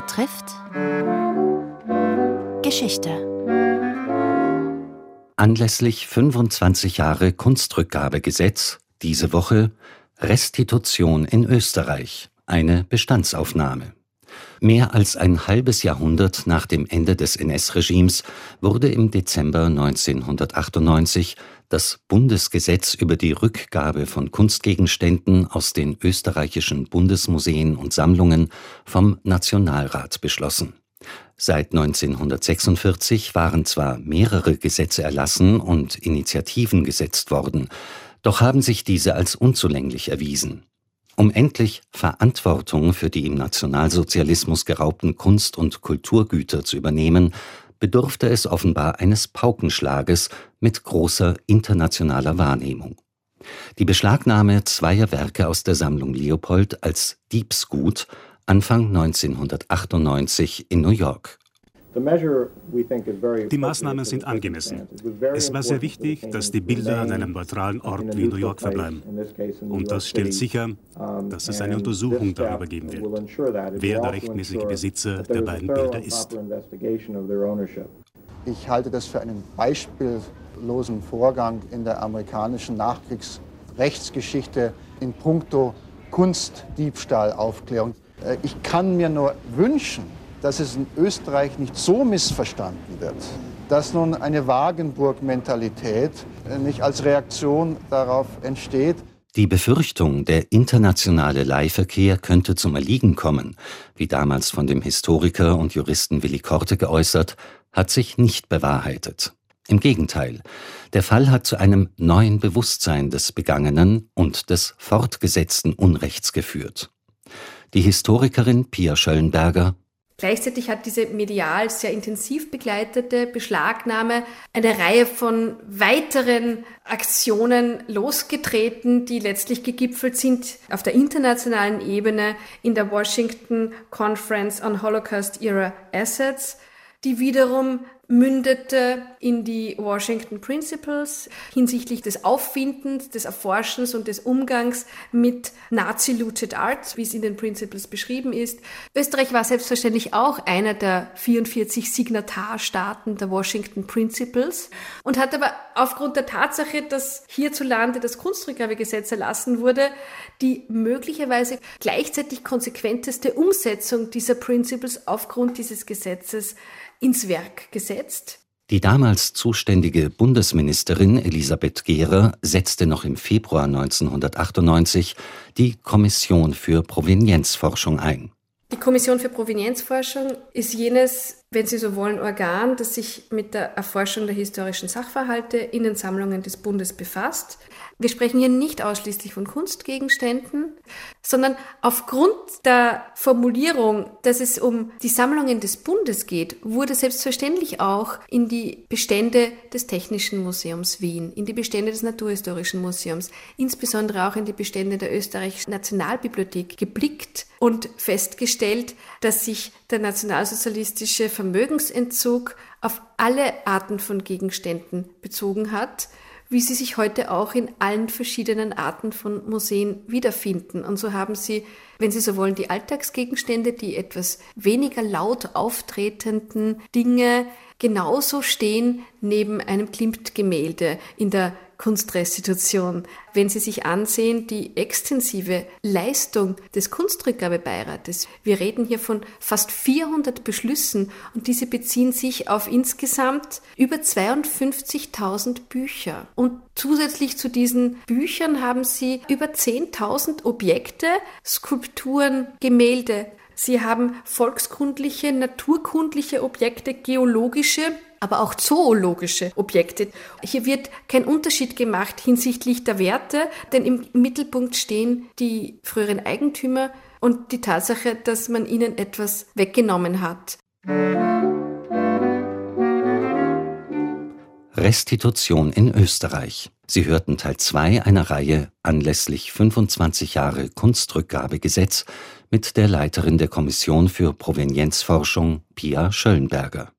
betrifft Geschichte. Anlässlich 25 Jahre Kunstrückgabegesetz diese Woche Restitution in Österreich, eine Bestandsaufnahme. Mehr als ein halbes Jahrhundert nach dem Ende des NS-Regimes wurde im Dezember 1998 das Bundesgesetz über die Rückgabe von Kunstgegenständen aus den österreichischen Bundesmuseen und Sammlungen vom Nationalrat beschlossen. Seit 1946 waren zwar mehrere Gesetze erlassen und Initiativen gesetzt worden, doch haben sich diese als unzulänglich erwiesen. Um endlich Verantwortung für die im Nationalsozialismus geraubten Kunst- und Kulturgüter zu übernehmen, bedurfte es offenbar eines Paukenschlages mit großer internationaler Wahrnehmung. Die Beschlagnahme zweier Werke aus der Sammlung Leopold als Diebsgut Anfang 1998 in New York. Die Maßnahmen sind angemessen. Es war sehr wichtig, dass die Bilder an einem neutralen Ort wie New York verbleiben. Und das stellt sicher, dass es eine Untersuchung darüber geben wird, wer der rechtmäßige Besitzer der beiden Bilder ist. Ich halte das für einen beispiellosen Vorgang in der amerikanischen Nachkriegsrechtsgeschichte in puncto Kunstdiebstahlaufklärung. Äh, ich kann mir nur wünschen, dass es in Österreich nicht so missverstanden wird, dass nun eine Wagenburg-Mentalität äh, nicht als Reaktion darauf entsteht. Die Befürchtung, der internationale Leihverkehr könnte zum Erliegen kommen, wie damals von dem Historiker und Juristen Willi Korte geäußert, hat sich nicht bewahrheitet. Im Gegenteil, der Fall hat zu einem neuen Bewusstsein des begangenen und des fortgesetzten Unrechts geführt. Die Historikerin Pia Schöllenberger Gleichzeitig hat diese medial sehr intensiv begleitete Beschlagnahme eine Reihe von weiteren Aktionen losgetreten, die letztlich gegipfelt sind auf der internationalen Ebene in der Washington Conference on Holocaust Era Assets, die wiederum mündete in die Washington Principles hinsichtlich des Auffindens, des Erforschens und des Umgangs mit Nazi-Looted Art, wie es in den Principles beschrieben ist. Österreich war selbstverständlich auch einer der 44 Signatarstaaten der Washington Principles und hat aber aufgrund der Tatsache, dass hierzulande das Kunstrückgabegesetz erlassen wurde, die möglicherweise gleichzeitig konsequenteste Umsetzung dieser Principles aufgrund dieses Gesetzes ins Werk gesetzt. Die damals zuständige Bundesministerin Elisabeth Gehrer setzte noch im Februar 1998 die Kommission für Provenienzforschung ein. Die Kommission für Provenienzforschung ist jenes, wenn Sie so wollen, Organ, das sich mit der Erforschung der historischen Sachverhalte in den Sammlungen des Bundes befasst. Wir sprechen hier nicht ausschließlich von Kunstgegenständen, sondern aufgrund der Formulierung, dass es um die Sammlungen des Bundes geht, wurde selbstverständlich auch in die Bestände des Technischen Museums Wien, in die Bestände des Naturhistorischen Museums, insbesondere auch in die Bestände der Österreichischen Nationalbibliothek geblickt und festgestellt, dass sich der nationalsozialistische Vermögensentzug auf alle Arten von Gegenständen bezogen hat wie sie sich heute auch in allen verschiedenen Arten von Museen wiederfinden. Und so haben sie, wenn Sie so wollen, die Alltagsgegenstände, die etwas weniger laut auftretenden Dinge genauso stehen neben einem Klimt-Gemälde in der Kunstrestitution. Wenn Sie sich ansehen, die extensive Leistung des Kunstrückgabebeirates, wir reden hier von fast 400 Beschlüssen und diese beziehen sich auf insgesamt über 52.000 Bücher. Und zusätzlich zu diesen Büchern haben Sie über 10.000 Objekte, Skulpturen, Gemälde, Sie haben volkskundliche, naturkundliche Objekte, geologische, aber auch zoologische Objekte. Hier wird kein Unterschied gemacht hinsichtlich der Werte, denn im Mittelpunkt stehen die früheren Eigentümer und die Tatsache, dass man ihnen etwas weggenommen hat. Restitution in Österreich. Sie hörten Teil 2 einer Reihe anlässlich 25 Jahre Kunstrückgabegesetz mit der Leiterin der Kommission für Provenienzforschung Pia Schöllenberger.